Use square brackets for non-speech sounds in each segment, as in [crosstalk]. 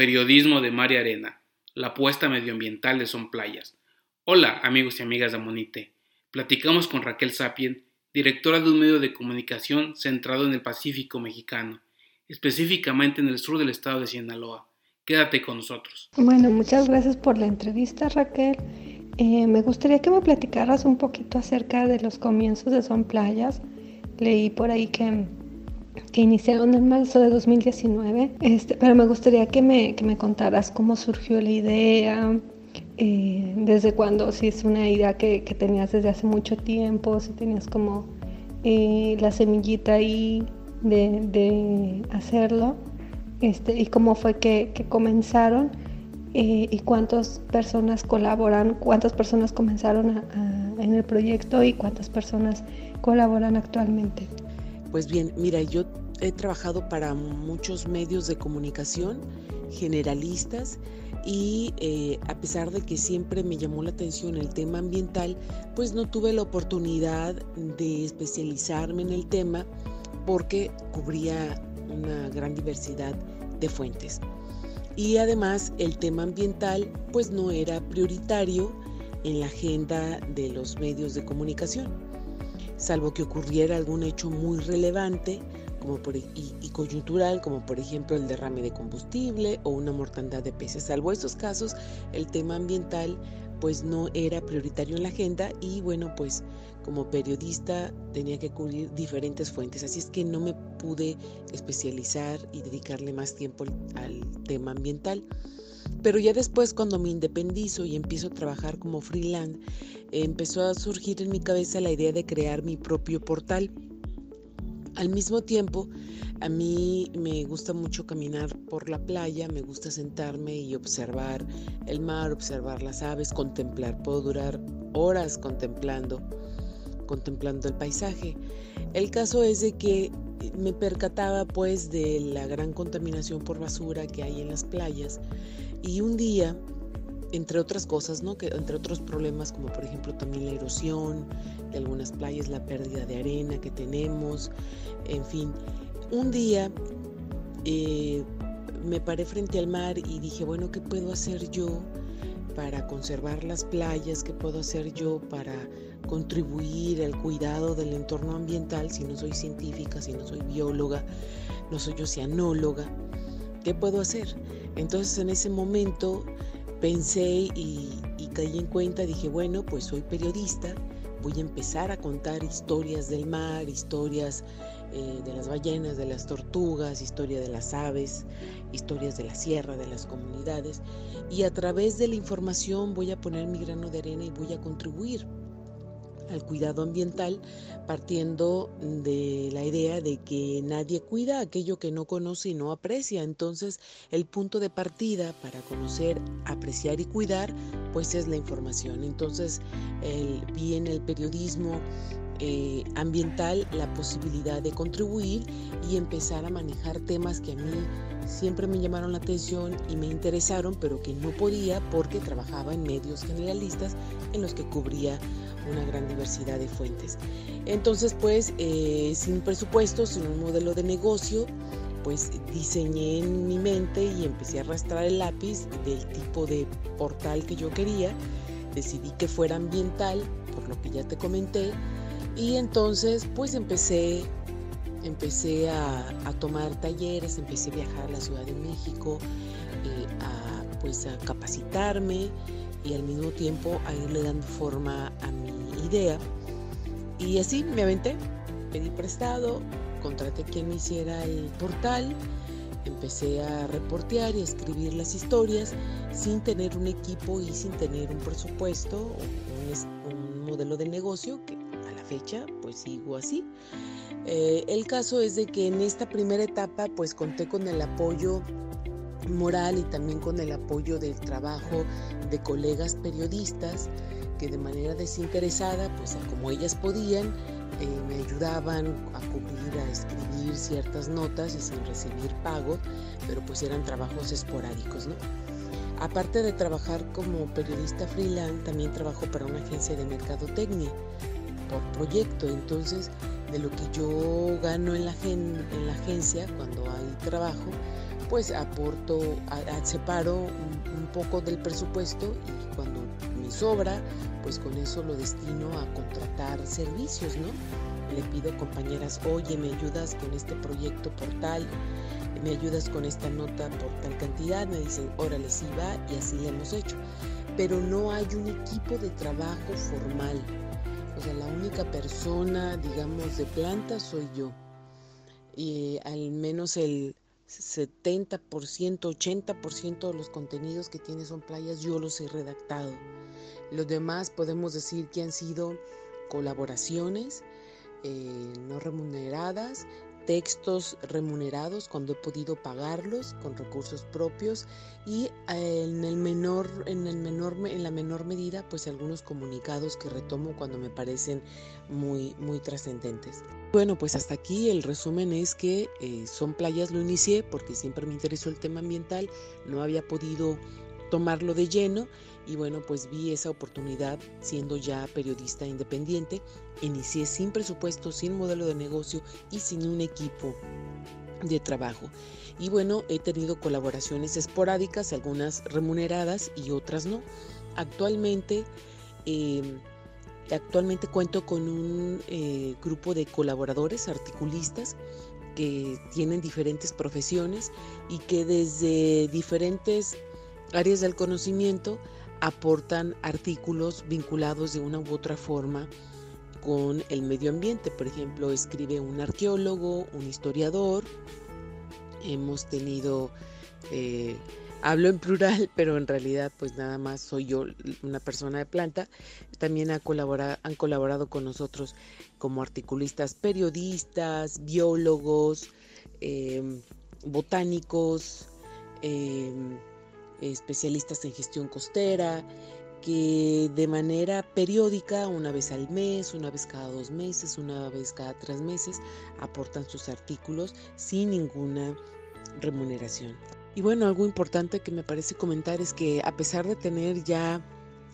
Periodismo de Mar y Arena, la apuesta medioambiental de Son Playas. Hola amigos y amigas de Amonite. Platicamos con Raquel Sapien, directora de un medio de comunicación centrado en el Pacífico mexicano, específicamente en el sur del estado de Sinaloa. Quédate con nosotros. Bueno, muchas gracias por la entrevista Raquel. Eh, me gustaría que me platicaras un poquito acerca de los comienzos de Son Playas. Leí por ahí que que iniciaron en marzo de 2019, este, pero me gustaría que me, que me contaras cómo surgió la idea, eh, desde cuándo, si es una idea que, que, tenías desde hace mucho tiempo, si tenías como eh, la semillita ahí de, de, hacerlo, este, y cómo fue que, que comenzaron. Eh, y cuántas personas colaboran, cuántas personas comenzaron a, en el proyecto y cuántas personas colaboran actualmente. Pues bien, mira, yo he trabajado para muchos medios de comunicación generalistas y eh, a pesar de que siempre me llamó la atención el tema ambiental, pues no tuve la oportunidad de especializarme en el tema porque cubría una gran diversidad de fuentes. Y además el tema ambiental pues no era prioritario en la agenda de los medios de comunicación salvo que ocurriera algún hecho muy relevante como por, y, y, coyuntural, como por ejemplo el derrame de combustible o una mortandad de peces. Salvo estos casos, el tema ambiental pues no era prioritario en la agenda y bueno, pues como periodista tenía que cubrir diferentes fuentes, así es que no me pude especializar y dedicarle más tiempo al tema ambiental. Pero ya después cuando me independizo y empiezo a trabajar como freelance, empezó a surgir en mi cabeza la idea de crear mi propio portal. Al mismo tiempo, a mí me gusta mucho caminar por la playa, me gusta sentarme y observar el mar, observar las aves, contemplar. Puedo durar horas contemplando, contemplando el paisaje. El caso es de que me percataba pues de la gran contaminación por basura que hay en las playas y un día entre otras cosas, ¿no? Que, entre otros problemas como por ejemplo también la erosión de algunas playas, la pérdida de arena que tenemos, en fin. Un día eh, me paré frente al mar y dije, bueno, ¿qué puedo hacer yo para conservar las playas? ¿Qué puedo hacer yo para contribuir al cuidado del entorno ambiental si no soy científica, si no soy bióloga, no soy oceanóloga? ¿Qué puedo hacer? Entonces en ese momento pensé y, caí en cuenta, dije, bueno, pues soy periodista, voy a empezar a contar historias del mar, historias eh, de las ballenas, de las tortugas, historia de las aves, historias de la sierra, de las comunidades, y a través de la información voy a poner mi grano de arena y voy a contribuir al cuidado ambiental partiendo de la idea de que nadie cuida aquello que no conoce y no aprecia. Entonces, el punto de partida para conocer, apreciar y cuidar, pues es la información. Entonces, el, vi en el periodismo eh, ambiental la posibilidad de contribuir y empezar a manejar temas que a mí siempre me llamaron la atención y me interesaron, pero que no podía porque trabajaba en medios generalistas en los que cubría una gran diversidad de fuentes. Entonces, pues, eh, sin presupuesto, sin un modelo de negocio, pues diseñé en mi mente y empecé a arrastrar el lápiz del tipo de portal que yo quería. Decidí que fuera ambiental, por lo que ya te comenté, y entonces pues empecé, empecé a, tomar talleres, empecé a viajar a la Ciudad de México, eh, a, pues a capacitarme y al mismo tiempo a irle dando forma a mi idea. Y así me aventé, pedí prestado, contraté quien me hiciera el portal, empecé a reportear y a escribir las historias sin tener un equipo y sin tener un presupuesto un, modelo de negocio fecha pues sigo así. Eh, el caso es de que en esta primera etapa pues conté con el apoyo moral y también con el apoyo del trabajo de colegas periodistas que de manera desinteresada, pues como ellas podían, eh, me ayudaban a cubrir, a escribir ciertas notas y sin recibir pago, pero pues eran trabajos esporádicos, ¿no? Aparte de trabajar como periodista freelance, también trabajo para una agencia de mercadotecnia proyecto. Entonces, de lo que yo gano en la, en la agencia cuando hay trabajo, pues aporto, separo un, poco del presupuesto y cuando me sobra, pues con eso lo destino a contratar servicios, ¿no? Le pido compañeras, oye, ¿me ayudas con este proyecto portal? ¿Me ayudas con esta nota por tal cantidad? Me dicen, órale, sí va y así le hemos hecho. Pero no hay un equipo de trabajo formal. O sea, la única persona, digamos, de planta soy yo. Y al menos el 70%, 80% de los contenidos que tiene son playas, yo los he redactado. Los demás podemos decir que han sido colaboraciones eh, no remuneradas, textos remunerados cuando he podido pagarlos con recursos propios y eh, en el menor en el menor en la menor medida pues algunos comunicados que retomo cuando me parecen muy muy trascendentes. Bueno, pues hasta aquí el resumen es que eh, Son Playas lo inicié porque siempre me interesó el tema ambiental, no había podido tomarlo de lleno y bueno, pues vi esa oportunidad siendo ya periodista independiente. Inicié sin presupuesto, sin modelo de negocio y sin un equipo de trabajo. Y bueno, he tenido colaboraciones esporádicas, algunas remuneradas y otras no. Actualmente em, Actualmente cuento con un eh, grupo de colaboradores, articulistas, que tienen diferentes profesiones y que desde diferentes áreas del conocimiento aportan artículos vinculados de una u otra forma con el medio ambiente. Por ejemplo, escribe un arqueólogo, un historiador. Hemos tenido eh, Hablo en plural, [laughs] pero en realidad pues nada más soy yo una persona de planta. También han colaborado con nosotros como articulistas, periodistas, biólogos, em, botánicos, em, especialistas en gestión costera, que de manera periódica, una vez al mes, una vez cada dos meses, una vez cada tres meses, aportan sus artículos sin ninguna remuneración. Y bueno, algo importante que me parece comentar es que a pesar de tener ya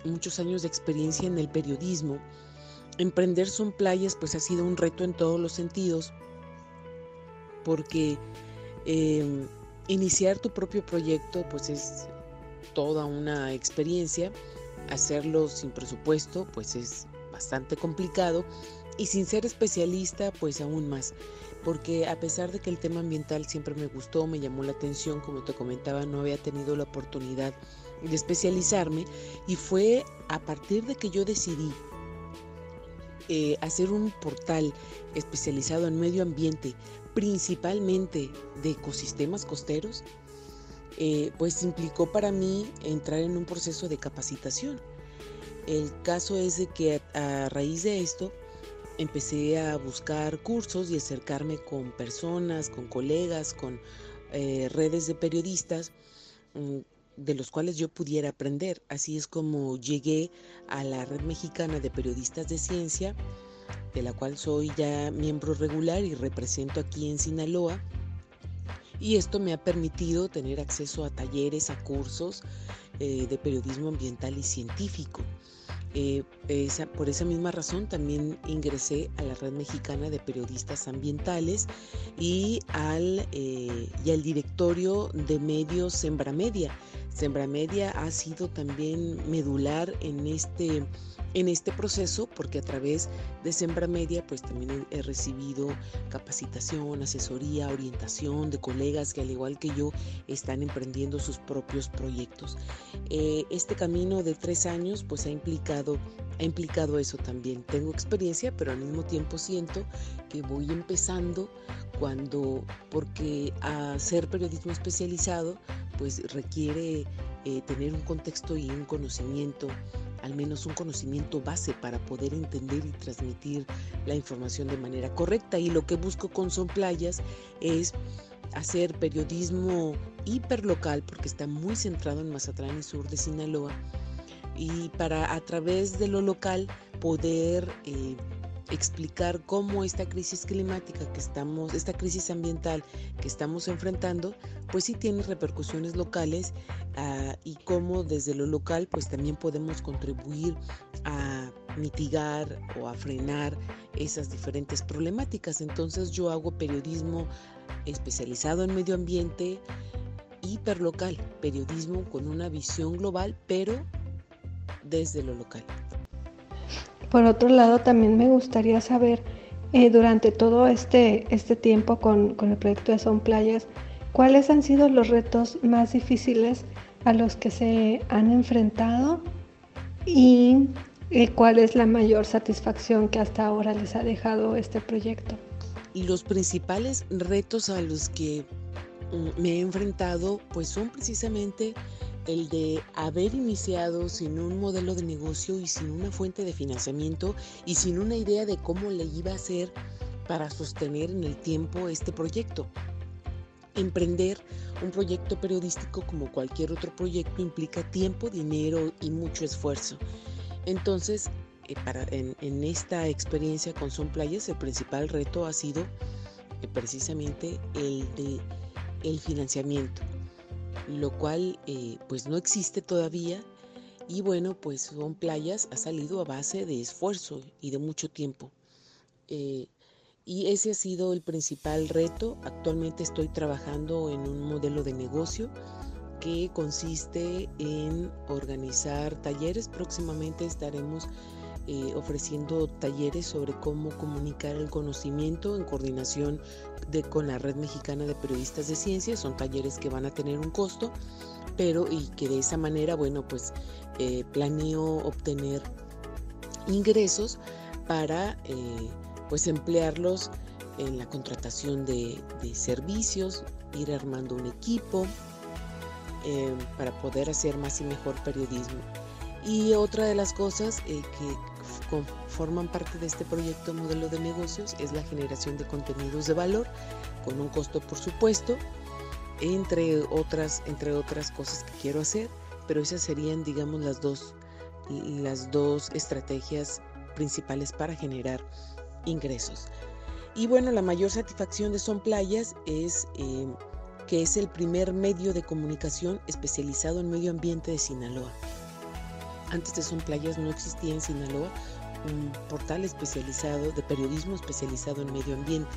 muchos años de experiencia en el periodismo, emprender Son Playas pues ha sido un reto en todos los sentidos, porque em, iniciar tu propio proyecto pues es toda una experiencia, hacerlo sin presupuesto pues es bastante complicado. Y sin ser especialista pues aún más. Porque a pesar de que el tema ambiental siempre me gustó, me llamó la atención, como te comentaba, no había tenido la oportunidad de especializarme. Y fue a partir de que yo decidí eh, hacer un portal especializado en medio ambiente, principalmente de ecosistemas costeros, eh, pues implicó para mí entrar en un proceso de capacitación. El caso es de que a raíz de esto, empecé a buscar cursos y acercarme con personas, con colegas, con eh, redes de periodistas mm, de los cuales yo pudiera aprender. Así es como llegué a la Red Mexicana de Periodistas de Ciencia, de la cual soy ya miembro regular y represento aquí en Sinaloa. Y esto me ha permitido tener acceso a talleres, a cursos eh, de periodismo ambiental y científico. Eh, por esa misma razón también ingresé a la Red Mexicana de Periodistas Ambientales y al, eh, y al directorio de medios Sembramedia. Sembramedia ha sido también medular en este en este proceso porque a través de Sembra Media pues también he recibido capacitación, asesoría, orientación de colegas que al igual que yo están emprendiendo sus propios proyectos. Eh, este camino de tres años pues ha implicado, ha implicado eso también. Tengo experiencia pero al mismo tiempo siento que voy empezando cuando, porque hacer periodismo especializado pues requiere eh, tener un contexto y un conocimiento al menos un conocimiento base para poder entender y transmitir la información de manera correcta. Y lo que busco con Son Playas es hacer periodismo hiperlocal, porque está muy centrado en Mazatlán y sur de Sinaloa, y para a través de lo local poder eh, explicar cómo esta crisis climática que estamos, esta crisis ambiental que estamos enfrentando, pues sí tiene repercusiones locales ah, y cómo desde lo local pues también podemos contribuir a mitigar o a frenar esas diferentes problemáticas. Entonces yo hago periodismo especializado en medio ambiente, hiperlocal, periodismo con una visión global, pero desde lo local. Por otro lado, también me gustaría saber, eh, durante todo este, este tiempo con, con, el proyecto de Son Playas, ¿cuáles han sido los retos más difíciles a los que se han enfrentado y eh, cuál es la mayor satisfacción que hasta ahora les ha dejado este proyecto? Los principales retos a los que mm, me he enfrentado pues son precisamente el de haber iniciado sin un modelo de negocio y sin una fuente de financiamiento y sin una idea de cómo le iba a hacer para sostener en el tiempo este proyecto. Emprender un proyecto periodístico como cualquier otro proyecto implica tiempo, dinero y mucho esfuerzo. Entonces, eh, para, en, esta experiencia con Son Playas, el principal reto ha sido eh, precisamente el de el financiamiento lo cual eh, pues no existe todavía y bueno pues son playas ha salido a base de esfuerzo y de mucho tiempo. Eh, y ese ha sido el principal reto. Actualmente estoy trabajando en un modelo de negocio que consiste en organizar talleres. Próximamente estaremos eh, ofreciendo talleres sobre cómo comunicar el conocimiento en coordinación de, con la Red Mexicana de Periodistas de Ciencias. Son talleres que van a tener un costo, pero y que de esa manera, bueno, pues eh, planeo obtener ingresos para eh, pues emplearlos en la contratación de, servicios, ir armando un equipo para poder hacer más y mejor periodismo. Y otra de las cosas que forman parte de este proyecto modelo de negocios es la generación de contenidos de valor con un costo por supuesto entre otras entre otras cosas que quiero hacer pero esas serían digamos las dos las dos estrategias principales para generar ingresos. Y bueno la mayor satisfacción de Son Playas es eh, que es el primer medio de comunicación especializado en medio ambiente de Sinaloa. Antes de Son Playas no existía en Sinaloa un portal especializado de periodismo especializado en medio ambiente.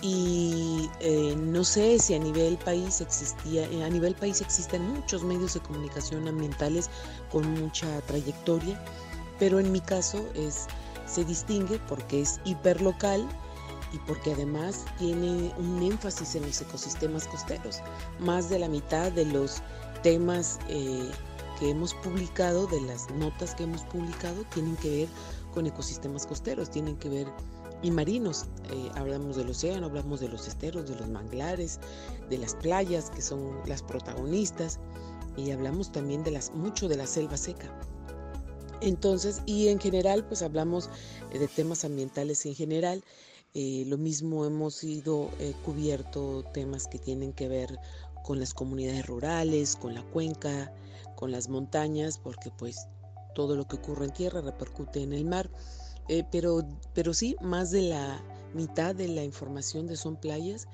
Y eh, no sé si a nivel país existía, eh, a nivel país existen muchos medios de comunicación ambientales con mucha trayectoria, pero en mi caso es, se distingue porque es hiperlocal y porque además tiene un énfasis en los ecosistemas costeros. Más de la mitad de los temas eh, que hemos publicado, de las notas que hemos publicado, tienen que ver con ecosistemas costeros, tienen que ver y marinos. Eh, hablamos del océano, hablamos de los esteros, de los manglares, de las playas que son las protagonistas y hablamos también de las mucho de la selva seca. Entonces, y en general, pues hablamos eh, de temas ambientales en general. Eh, lo mismo hemos ido cubierto temas que tienen que ver con las comunidades rurales, con la cuenca, con las montañas, porque pues todo lo que ocurre en tierra repercute en el mar. Eh, pero, pero sí, más de la mitad de la información de Son Playas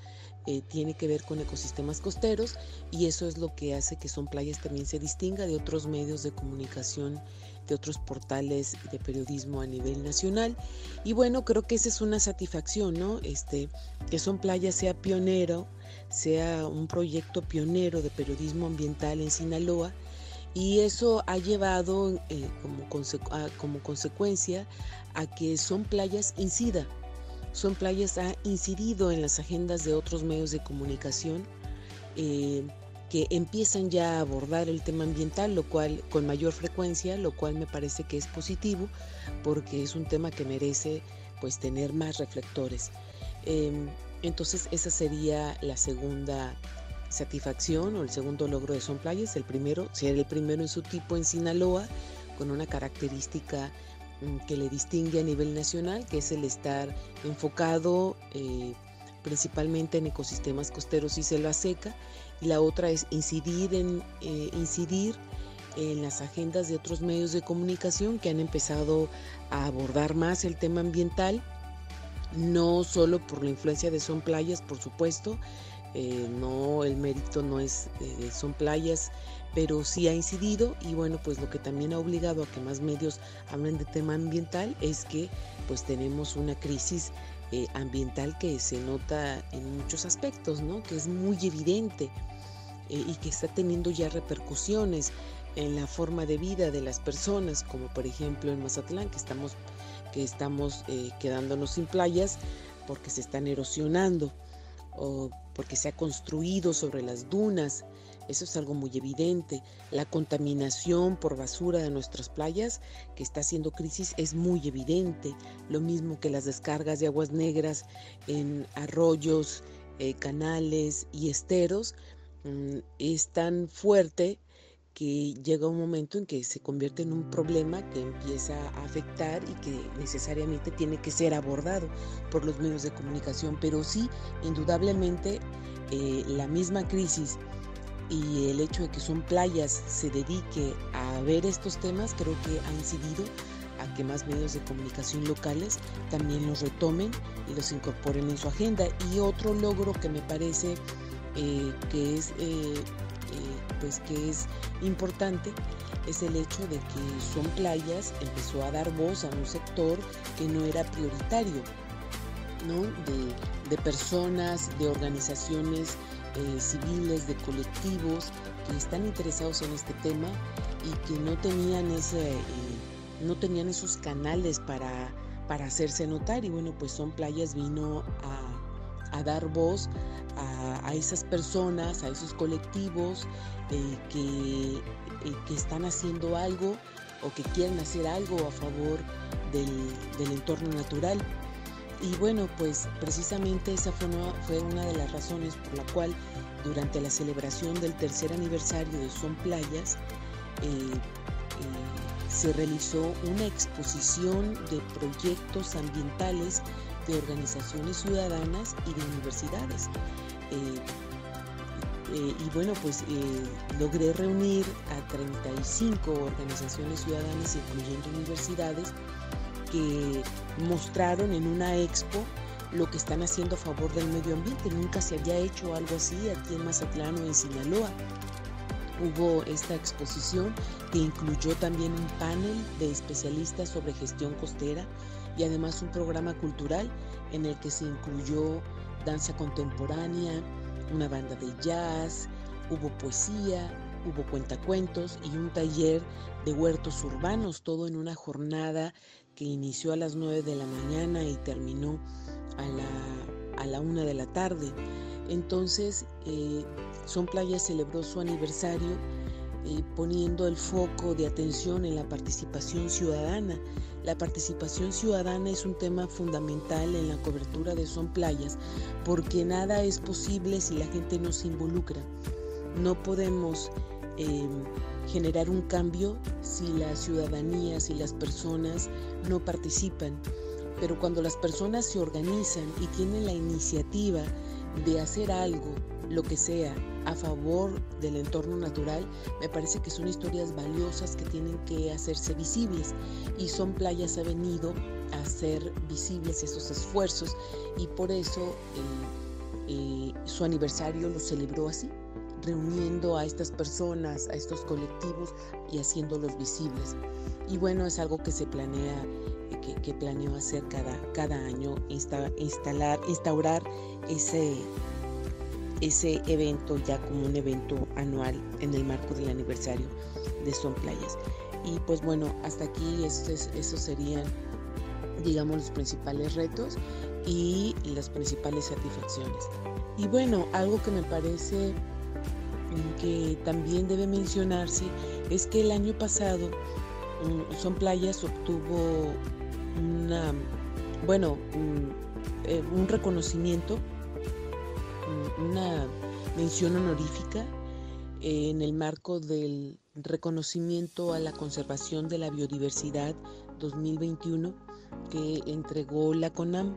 eh, tiene que ver con ecosistemas costeros y eso es lo que hace que Son Playas también se distinga de otros medios de comunicación, de otros portales de periodismo a nivel nacional. Y bueno, creo que esa es una satisfacción, ¿no? Este, que Son Playas sea pionero, sea un proyecto pionero de periodismo ambiental en Sinaloa y eso ha llevado eh, como, consecuencia a que Son Playas incida. Son Playas ha incidido en las agendas de otros medios de comunicación eh, que empiezan ya a abordar el tema ambiental, lo cual con mayor frecuencia, lo cual me parece que es positivo porque es un tema que merece pues tener más reflectores. Em, entonces esa sería la segunda satisfacción o el segundo logro de Son Playas, el primero, ser el primero en su tipo en Sinaloa, con una característica mm, que le distingue a nivel nacional, que es el estar enfocado eh, principalmente en ecosistemas costeros y selva seca, y la otra es incidir eh, incidir en las agendas de otros medios de comunicación que han empezado a abordar más el tema ambiental, no solo por la influencia de Son Playas, por supuesto, eh, no, el mérito no es, eh, son playas, pero sí ha incidido y bueno, pues lo que también ha obligado a que más medios hablen de tema ambiental es que pues tenemos una crisis eh, ambiental que se nota en muchos aspectos, ¿no? Que es muy evidente. y que está teniendo ya repercusiones en la forma de vida de las personas, como por ejemplo en Mazatlán, que estamos, que estamos quedándonos sin playas porque se están erosionando o porque se ha construido sobre las dunas. Eso es algo muy evidente. La contaminación por basura de nuestras playas, que está haciendo crisis, es muy evidente. Lo mismo que las descargas de aguas negras en arroyos, eh, canales y esteros, mm, es tan fuerte que llega un momento en que se convierte en un problema que empieza a afectar y que necesariamente tiene que ser abordado por los medios de comunicación. Pero sí, indudablemente, eh, la misma crisis y el hecho de que son playas se dedique a ver estos temas creo que ha incidido a que más medios de comunicación locales también los retomen y los incorporen en su agenda. Y otro logro que me parece eh, que es pues que es importante es el hecho de que Son Playas empezó a dar voz a un sector que no era prioritario, ¿no? de, personas, de organizaciones eh, civiles, de colectivos que están interesados en este tema y que no tenían ese, eh, no tenían esos canales para, para hacerse notar y bueno pues Son Playas vino a, a dar voz a, esas personas, a esos colectivos eh, que, eh, que, están haciendo algo o que quieren hacer algo a favor del, entorno natural. Y bueno, pues precisamente esa fue una, fue una de las razones por la cual durante la celebración del tercer aniversario de Son Playas, eh, se realizó una exposición de proyectos ambientales de organizaciones ciudadanas y de universidades. Eh, eh, y bueno, pues eh, logré reunir a 35 organizaciones ciudadanas, incluyendo universidades, que mostraron en una expo lo que están haciendo a favor del medio ambiente. Nunca se había hecho algo así aquí en Mazatlán o en Sinaloa. Hubo esta exposición que incluyó también un panel de especialistas sobre gestión costera y además un programa cultural en el que se incluyó danza contemporánea, una banda de jazz, hubo poesía, hubo cuentacuentos y un taller de huertos urbanos, todo en una jornada que inició a las 9 de la mañana y terminó a la, a la 1 de la tarde. Entonces, eh, Son Playa celebró su aniversario eh, poniendo el foco de atención en la participación ciudadana. La participación ciudadana es un tema fundamental en la cobertura de Son Playas porque nada es posible si la gente no se involucra. No podemos em, generar un cambio si la ciudadanía, si las personas no participan. Pero cuando las personas se organizan y tienen la iniciativa de hacer algo, lo que sea, a favor del entorno natural, me parece que son historias valiosas que tienen que hacerse visibles y Son Playas ha venido a hacer visibles esos esfuerzos y por eso eh, eh, su aniversario lo celebró así, reuniendo a estas personas, a estos colectivos y haciéndolos visibles. Y bueno, es algo que se planea que, que, planeo hacer cada, cada año, instalar, instaurar ese, ese evento ya como un evento anual en el marco del aniversario de Son Playas. Y pues bueno, hasta aquí esos, esos serían, digamos, los principales retos y las principales satisfacciones. Y bueno, algo que me parece que también debe mencionarse es que el año pasado mm, Son Playas obtuvo una, bueno, un, eh, un reconocimiento una mención honorífica en el marco del reconocimiento a la conservación de la biodiversidad 2021 que entregó la CONAM.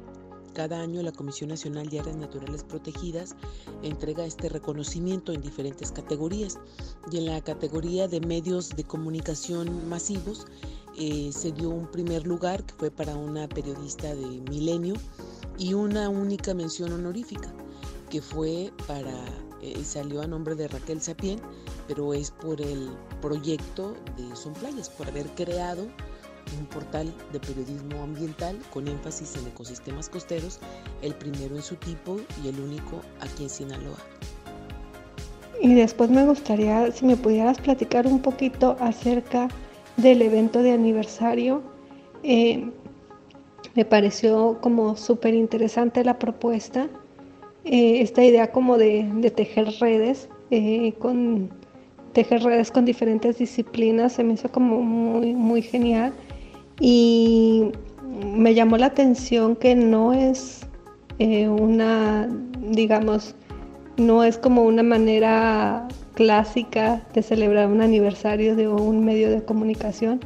Cada año la Comisión Nacional de Áreas Naturales Protegidas entrega este reconocimiento en diferentes categorías y en la categoría de medios de comunicación masivos eh, se dio un primer lugar que fue para una periodista de Milenio y una única mención honorífica que fue para, eh, salió a nombre de Raquel Sapien, pero es por el proyecto de Son Playas, por haber creado un portal de periodismo ambiental con énfasis en ecosistemas costeros, el primero en su tipo y el único aquí en Sinaloa. Y después me gustaría si me pudieras platicar un poquito acerca del evento de aniversario. Eh, me pareció como súper interesante la propuesta, eh, esta idea como de, tejer redes, eh, con tejer redes con diferentes disciplinas, se me hizo como muy, muy genial y me llamó la atención que no es una, digamos, no es como una manera clásica de celebrar un aniversario de un medio de comunicación.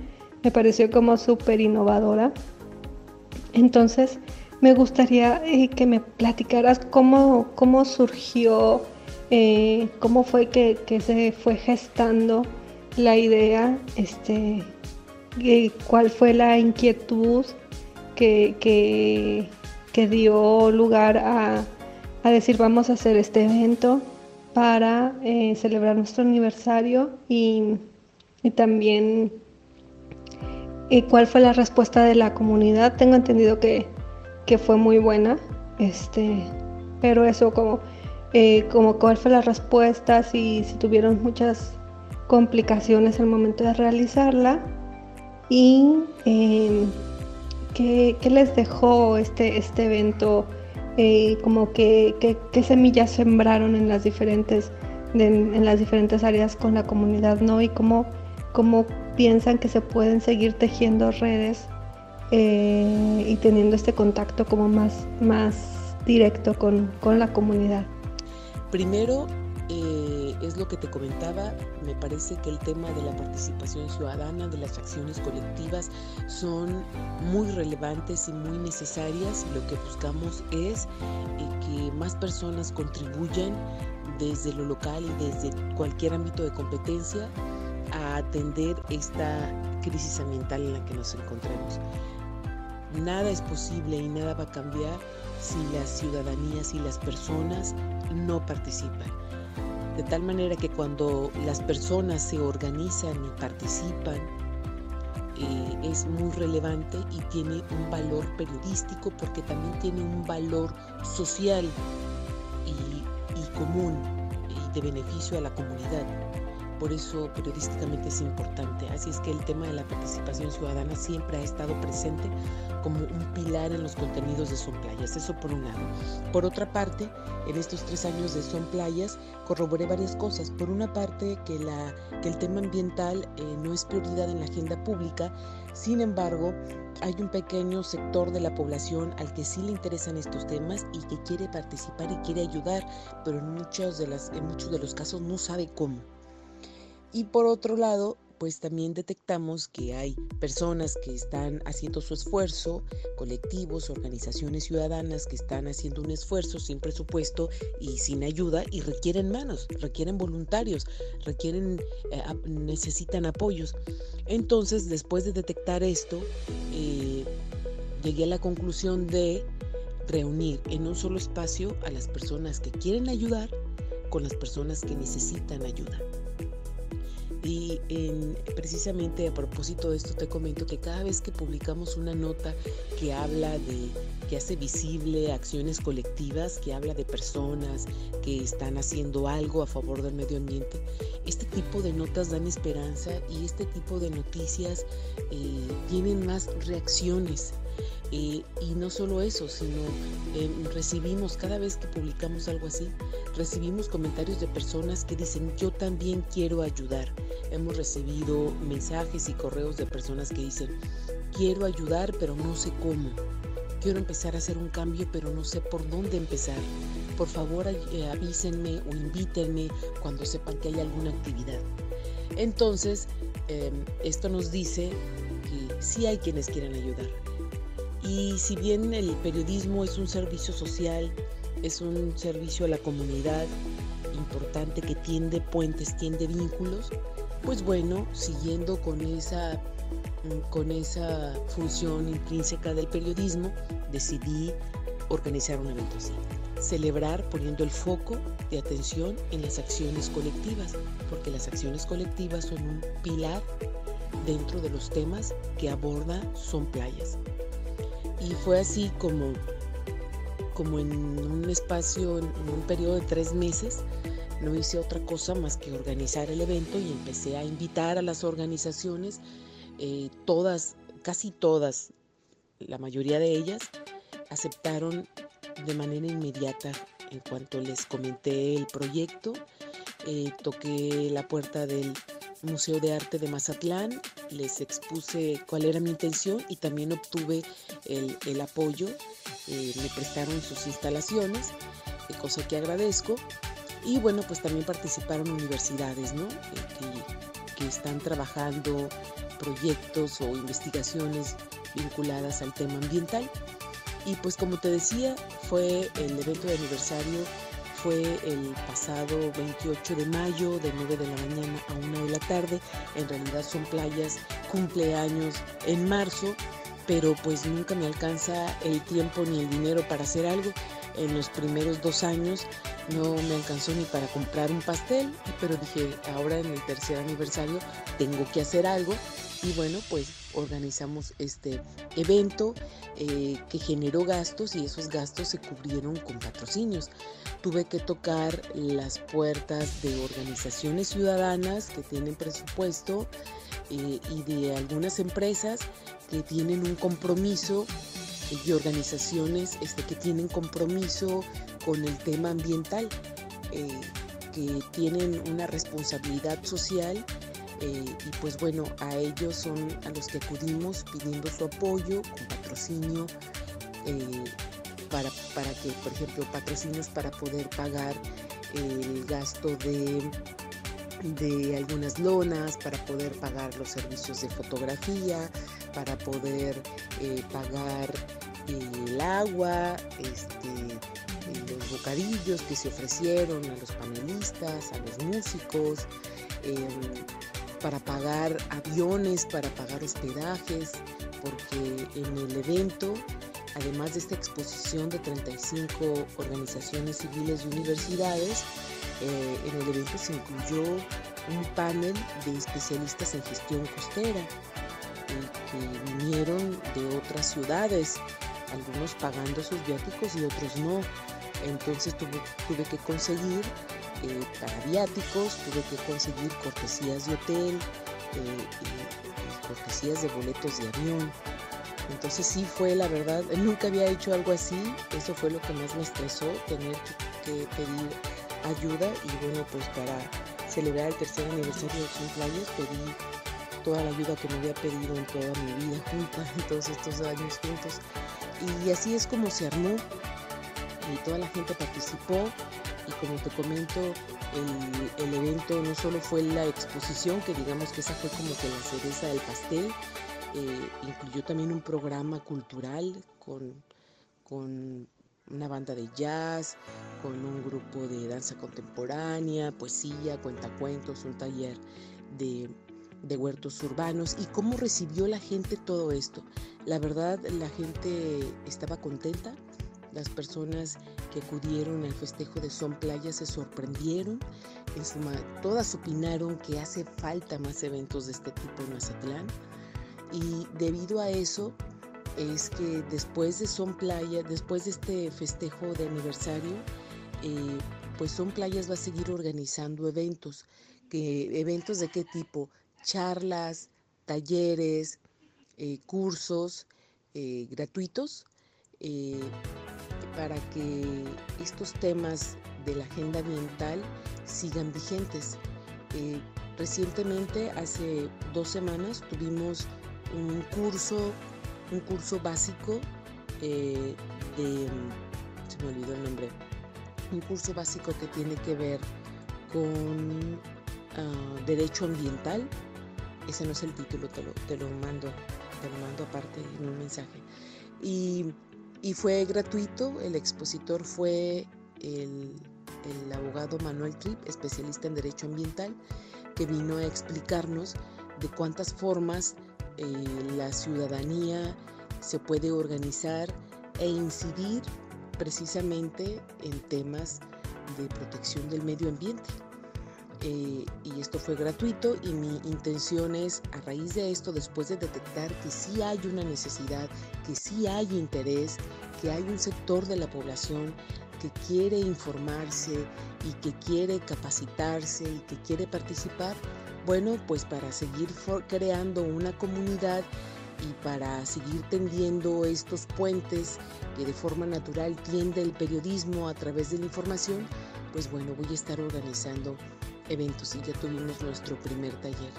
Me pareció como súper innovadora. Entonces, me gustaría eh, que me platicaras cómo, cómo surgió, eh, cómo fue que, se fue gestando la idea, este, cuál fue la inquietud que, que dio lugar a, a decir vamos a hacer este evento para eh, celebrar nuestro aniversario y, también y eh, cuál fue la respuesta de la comunidad. Tengo entendido que, fue muy buena, este, pero eso como, eh, como cuál fue la respuesta, si, si tuvieron muchas complicaciones al momento de realizarla y ¿qué, ¿qué, les dejó este, este evento eh, como que, semillas sembraron en las diferentes en las diferentes áreas con la comunidad, ¿no? Y cómo, cómo piensan que se pueden seguir tejiendo redes eh, y teniendo este contacto como más, más directo con, con la comunidad. Primero, eh, es lo que te comentaba, me parece que el tema de la participación ciudadana, de las acciones colectivas, son muy relevantes y muy necesarias. Lo que buscamos es eh, que más personas contribuyan desde lo local y desde cualquier ámbito de competencia a atender esta crisis ambiental en la que nos encontramos. Nada es posible y nada va a cambiar si las ciudadanías y las personas no participan. De tal manera que cuando las personas se organizan y participan, eh, es muy relevante y tiene un valor periodístico porque también tiene un valor social y, y común y de beneficio a la comunidad. Por eso periodísticamente es importante. Así es que el tema de la participación ciudadana siempre ha estado presente como un pilar en los contenidos de Son Playas. Eso por un lado. Por otra parte, en estos tres años de Son Playas corroboré varias cosas. Por una parte, que, la, que el tema ambiental eh, no es prioridad en la agenda pública. Sin embargo, hay un pequeño sector de la población al que sí le interesan estos temas y que quiere participar y quiere ayudar, pero en muchos de, las, en muchos de los casos no sabe cómo. Y por otro lado, pues también detectamos que hay personas que están haciendo su esfuerzo, colectivos, organizaciones ciudadanas que están haciendo un esfuerzo sin presupuesto y sin ayuda y requieren manos, requieren voluntarios, requieren, eh, necesitan apoyos. Entonces, después de detectar esto, eh, llegué a la conclusión de reunir en un solo espacio a las personas que quieren ayudar con las personas que necesitan ayuda. Y precisamente a propósito de esto te comento que cada vez que publicamos una nota que habla de, que hace visible acciones colectivas, que habla de personas que están haciendo algo a favor del medio ambiente, este tipo de notas dan esperanza y este tipo de noticias eh, tienen más reacciones y no solo eso, sino eh, recibimos, cada vez que publicamos algo así, recibimos comentarios de personas que dicen, yo también quiero ayudar. Hemos recibido mensajes y correos de personas que dicen, quiero ayudar, pero no sé cómo. Quiero empezar a hacer un cambio, pero no sé por dónde empezar. Por favor, eh, avísenme o invítenme cuando sepan que hay alguna actividad. Entonces, em, esto nos dice que sí hay quienes quieren ayudar y si bien el periodismo es un servicio social, es un servicio a la comunidad importante que tiende puentes, tiende vínculos, pues bueno, siguiendo con esa, con esa función intrínseca del periodismo, decidí organizar un evento así. Celebrar poniendo el foco de atención en las acciones colectivas, porque las acciones colectivas son un pilar dentro de los temas que aborda Son Playas. Y fue así como, como en un espacio, en un periodo de tres meses, no hice otra cosa más que organizar el evento y empecé a invitar a las organizaciones, eh, todas, casi todas, la mayoría de ellas, aceptaron de manera inmediata en cuanto les comenté el proyecto. Eh, toqué la puerta del Museo de Arte de Mazatlán, les expuse cuál era mi intención y también obtuve el, apoyo. Eh, me prestaron sus instalaciones, cosa que agradezco. Y bueno, pues también participaron universidades, ¿no? Eh, que, están trabajando proyectos o investigaciones vinculadas al tema ambiental. Y pues como te decía, fue el evento de aniversario, fue el pasado 28 de mayo, de 9 de la mañana a 1 de la tarde. En realidad son playas, cumpleaños en marzo, pero pues nunca me alcanza el tiempo ni el dinero para hacer algo. En los primeros dos años no me alcanzó ni para comprar un pastel, pero dije, ahora en el tercer aniversario tengo que hacer algo y bueno, pues organizamos este evento eh, que generó gastos y esos gastos se cubrieron con patrocinios. Tuve que tocar las puertas de organizaciones ciudadanas que tienen presupuesto eh, y de algunas empresas que tienen un compromiso y organizaciones este, que tienen compromiso con el tema ambiental, eh, que tienen una responsabilidad social eh, y pues bueno, a ellos son a los que acudimos pidiendo su apoyo con patrocinio eh, para, para que, por ejemplo, patrocinios para poder pagar el gasto de de algunas lonas para poder pagar los servicios de fotografía, para poder eh, pagar el agua, este, los bocadillos que se ofrecieron a los panelistas, a los músicos, em, para pagar aviones, para pagar hospedajes, porque en el evento, además de esta exposición de 35 organizaciones civiles y universidades, eh, en el evento se incluyó un panel de especialistas en gestión costera eh, que vinieron de otras ciudades, algunos pagando sus viáticos y otros no. Entonces tuve, que conseguir eh, para viáticos, tuve que conseguir cortesías de hotel y, cortesías de boletos de avión. Entonces sí fue la verdad, nunca había hecho algo así, eso fue lo que más me estresó, tener que pedir ayuda y bueno, pues para celebrar el tercer aniversario de Sun Playas pedí toda la ayuda que me había pedido en toda mi vida junta, [laughs] en todos estos años juntos. Y así es como se armó y toda la gente participó y como te comento, el, evento no solo fue la exposición, que digamos que esa fue como que la cereza del pastel, eh, incluyó también un programa cultural con, con una banda de jazz, con un grupo de danza contemporánea, poesía, cuentacuentos, un taller de, de, huertos urbanos y cómo recibió la gente todo esto. La verdad, la gente estaba contenta. Las personas que acudieron al festejo de Son Playa se sorprendieron. En suma, todas opinaron que hace falta más eventos de este tipo en Mazatlán. Y debido a eso, es que después de Son Playa, después de este festejo de aniversario, eh, pues Son Playas va a seguir organizando eventos. Que, ¿Eventos de qué tipo? Charlas, talleres, eh, cursos eh, gratuitos para que estos temas de la agenda ambiental sigan vigentes. recientemente, hace dos semanas, tuvimos un curso un curso básico eh, de, se me olvidó el nombre, un curso básico que tiene que ver con ah, derecho ambiental. Ese no es el título, te lo, te lo mando, te lo mando aparte en un mensaje. Y, y fue gratuito, el expositor fue el, el abogado Manuel Tripp, especialista en derecho ambiental, que vino a explicarnos de cuántas formas eh, la ciudadanía se puede organizar e incidir precisamente en temas de protección del medio ambiente. Eh, y esto fue gratuito y mi intención es, a raíz de esto, después de detectar que sí hay una necesidad, que sí hay interés, que hay un sector de la población que quiere informarse y que quiere capacitarse y que quiere participar, bueno, pues para seguir creando una comunidad y para seguir tendiendo estos puentes que de forma natural tiende el periodismo a través de la información, pues bueno, voy a estar organizando eventos y ya tuvimos nuestro primer taller.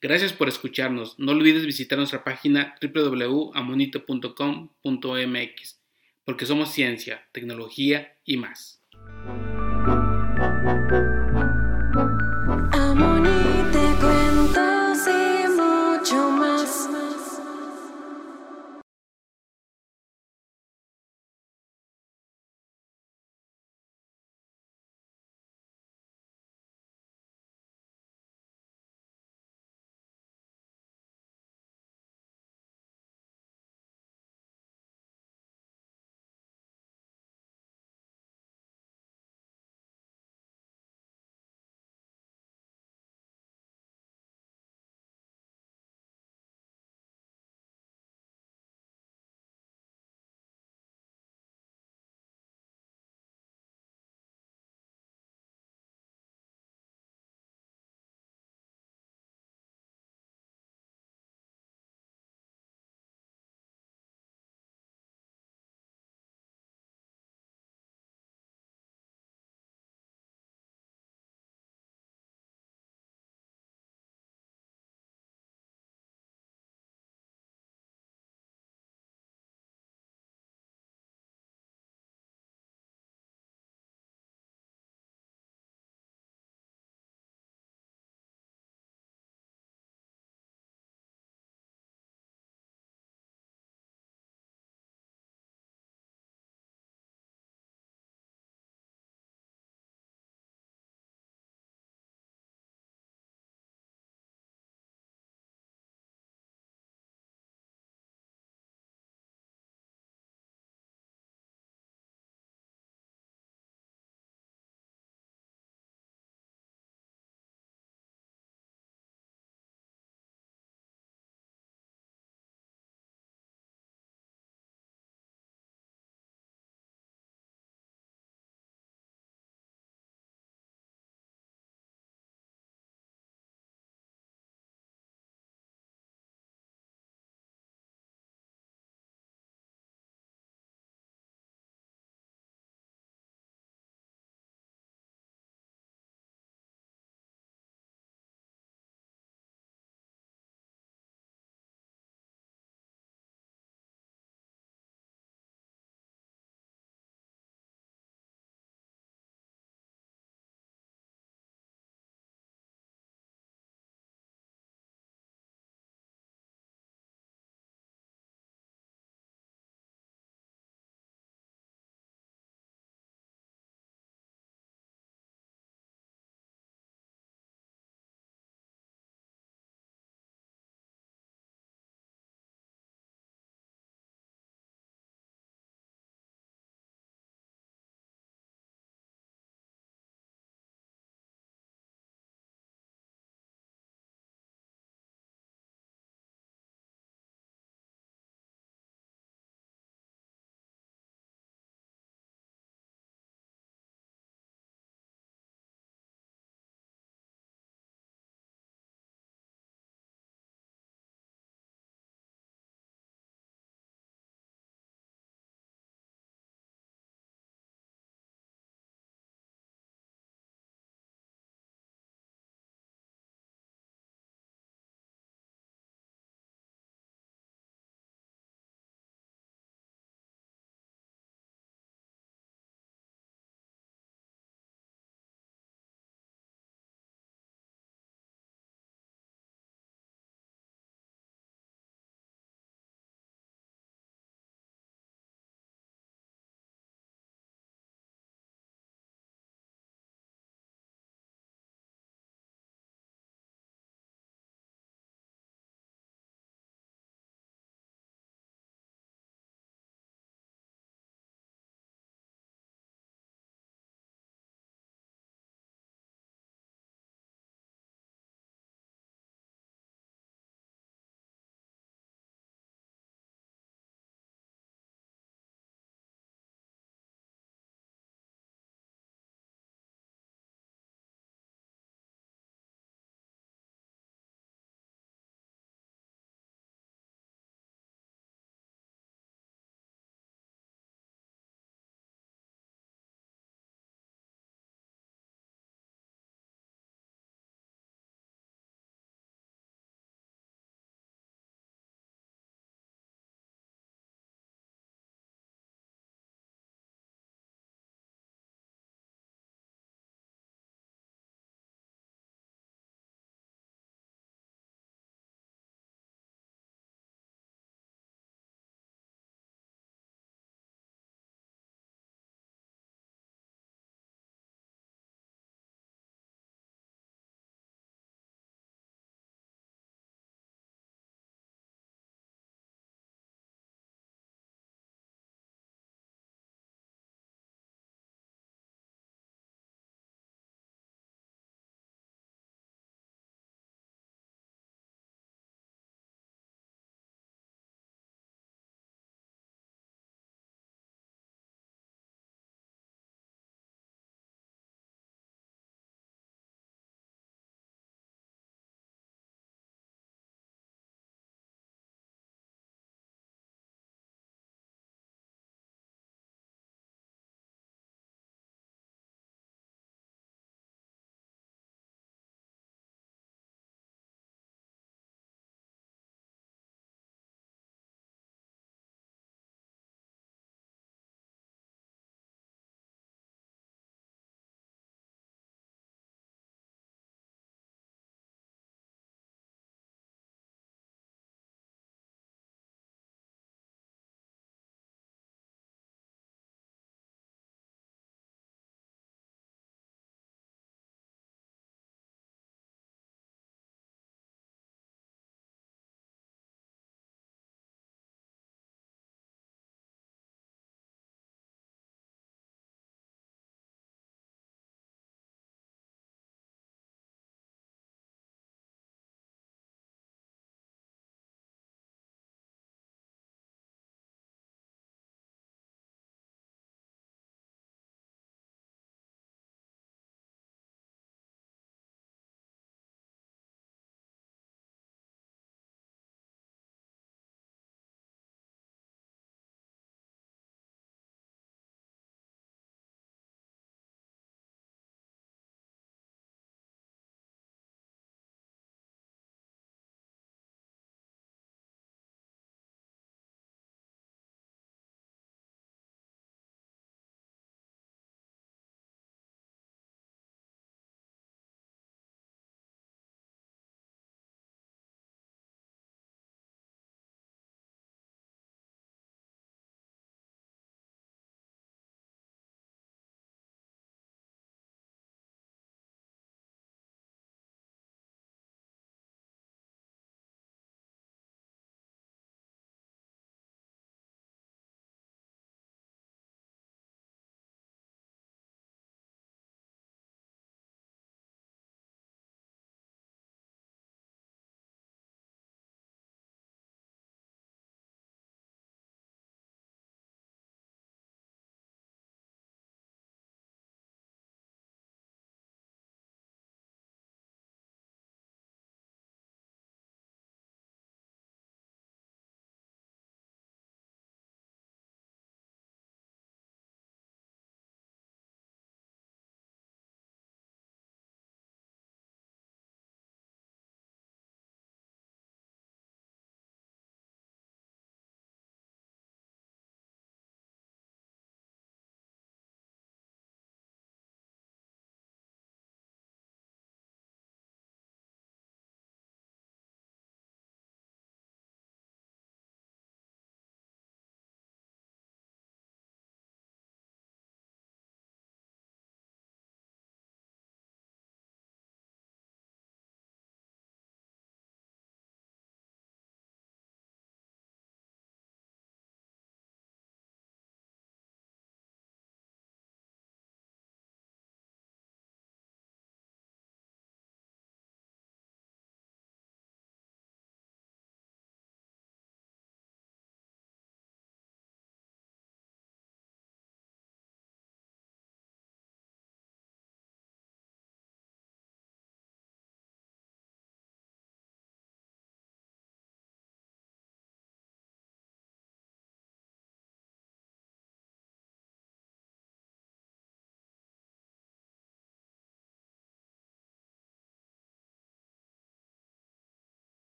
Gracias por escucharnos. No olvides visitar nuestra página www.amonito.com.mx porque somos ciencia, tecnología y más.